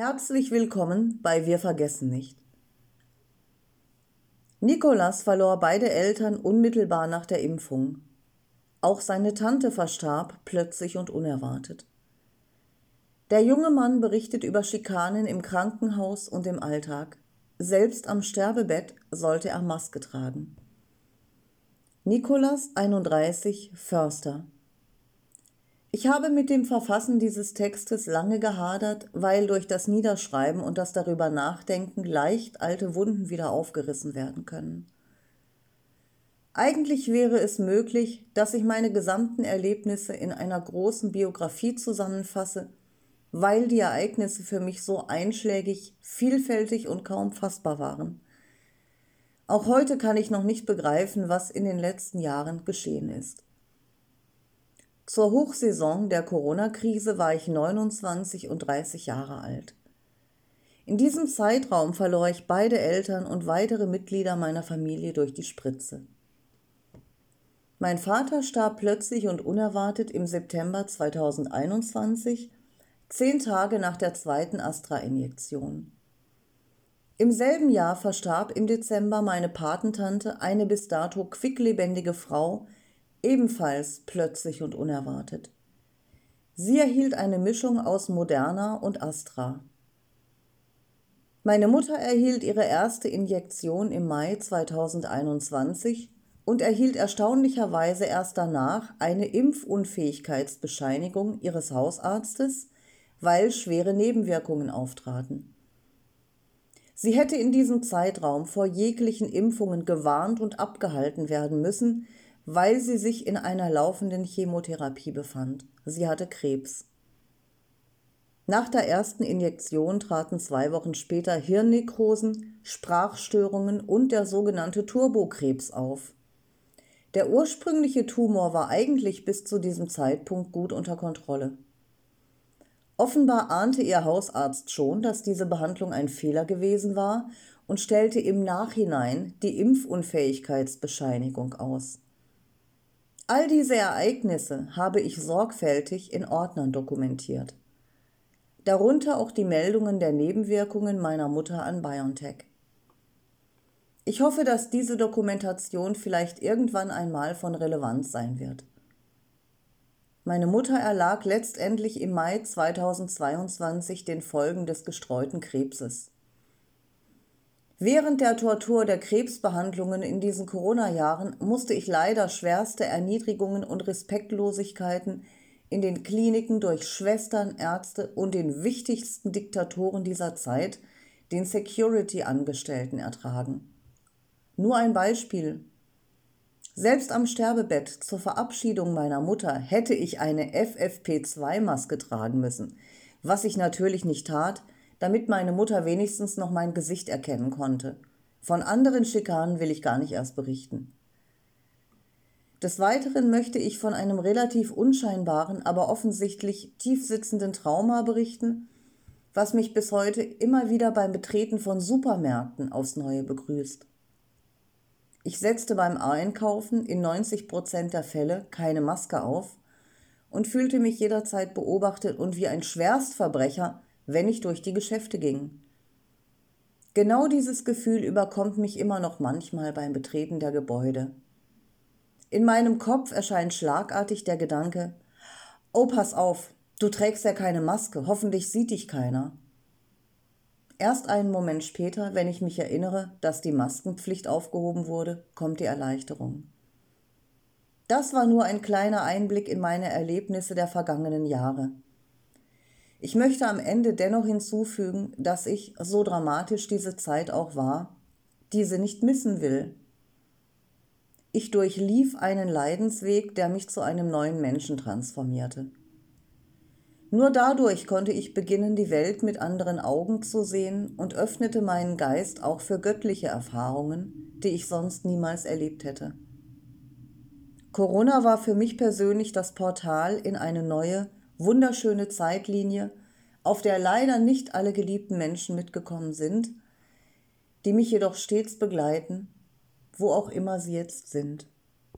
Herzlich willkommen bei Wir vergessen nicht. Nikolas verlor beide Eltern unmittelbar nach der Impfung. Auch seine Tante verstarb plötzlich und unerwartet. Der junge Mann berichtet über Schikanen im Krankenhaus und im Alltag. Selbst am Sterbebett sollte er Maske tragen. Nikolas 31 Förster ich habe mit dem Verfassen dieses Textes lange gehadert, weil durch das Niederschreiben und das darüber Nachdenken leicht alte Wunden wieder aufgerissen werden können. Eigentlich wäre es möglich, dass ich meine gesamten Erlebnisse in einer großen Biografie zusammenfasse, weil die Ereignisse für mich so einschlägig, vielfältig und kaum fassbar waren. Auch heute kann ich noch nicht begreifen, was in den letzten Jahren geschehen ist. Zur Hochsaison der Corona-Krise war ich 29 und 30 Jahre alt. In diesem Zeitraum verlor ich beide Eltern und weitere Mitglieder meiner Familie durch die Spritze. Mein Vater starb plötzlich und unerwartet im September 2021, zehn Tage nach der zweiten Astra-Injektion. Im selben Jahr verstarb im Dezember meine Patentante, eine bis dato quicklebendige Frau, ebenfalls plötzlich und unerwartet. Sie erhielt eine Mischung aus Moderna und Astra. Meine Mutter erhielt ihre erste Injektion im Mai 2021 und erhielt erstaunlicherweise erst danach eine Impfunfähigkeitsbescheinigung ihres Hausarztes, weil schwere Nebenwirkungen auftraten. Sie hätte in diesem Zeitraum vor jeglichen Impfungen gewarnt und abgehalten werden müssen, weil sie sich in einer laufenden Chemotherapie befand. Sie hatte Krebs. Nach der ersten Injektion traten zwei Wochen später Hirnnekrosen, Sprachstörungen und der sogenannte Turbokrebs auf. Der ursprüngliche Tumor war eigentlich bis zu diesem Zeitpunkt gut unter Kontrolle. Offenbar ahnte ihr Hausarzt schon, dass diese Behandlung ein Fehler gewesen war und stellte im Nachhinein die Impfunfähigkeitsbescheinigung aus. All diese Ereignisse habe ich sorgfältig in Ordnern dokumentiert. Darunter auch die Meldungen der Nebenwirkungen meiner Mutter an BioNTech. Ich hoffe, dass diese Dokumentation vielleicht irgendwann einmal von Relevanz sein wird. Meine Mutter erlag letztendlich im Mai 2022 den Folgen des gestreuten Krebses. Während der Tortur der Krebsbehandlungen in diesen Corona-Jahren musste ich leider schwerste Erniedrigungen und Respektlosigkeiten in den Kliniken durch Schwestern, Ärzte und den wichtigsten Diktatoren dieser Zeit, den Security-Angestellten, ertragen. Nur ein Beispiel. Selbst am Sterbebett zur Verabschiedung meiner Mutter hätte ich eine FFP2-Maske tragen müssen, was ich natürlich nicht tat, damit meine Mutter wenigstens noch mein Gesicht erkennen konnte. Von anderen Schikanen will ich gar nicht erst berichten. Des Weiteren möchte ich von einem relativ unscheinbaren, aber offensichtlich tiefsitzenden Trauma berichten, was mich bis heute immer wieder beim Betreten von Supermärkten aufs Neue begrüßt. Ich setzte beim Einkaufen in 90 Prozent der Fälle keine Maske auf und fühlte mich jederzeit beobachtet und wie ein Schwerstverbrecher wenn ich durch die Geschäfte ging. Genau dieses Gefühl überkommt mich immer noch manchmal beim Betreten der Gebäude. In meinem Kopf erscheint schlagartig der Gedanke, oh pass auf, du trägst ja keine Maske, hoffentlich sieht dich keiner. Erst einen Moment später, wenn ich mich erinnere, dass die Maskenpflicht aufgehoben wurde, kommt die Erleichterung. Das war nur ein kleiner Einblick in meine Erlebnisse der vergangenen Jahre. Ich möchte am Ende dennoch hinzufügen, dass ich, so dramatisch diese Zeit auch war, diese nicht missen will. Ich durchlief einen Leidensweg, der mich zu einem neuen Menschen transformierte. Nur dadurch konnte ich beginnen, die Welt mit anderen Augen zu sehen und öffnete meinen Geist auch für göttliche Erfahrungen, die ich sonst niemals erlebt hätte. Corona war für mich persönlich das Portal in eine neue, wunderschöne Zeitlinie, auf der leider nicht alle geliebten Menschen mitgekommen sind, die mich jedoch stets begleiten, wo auch immer sie jetzt sind.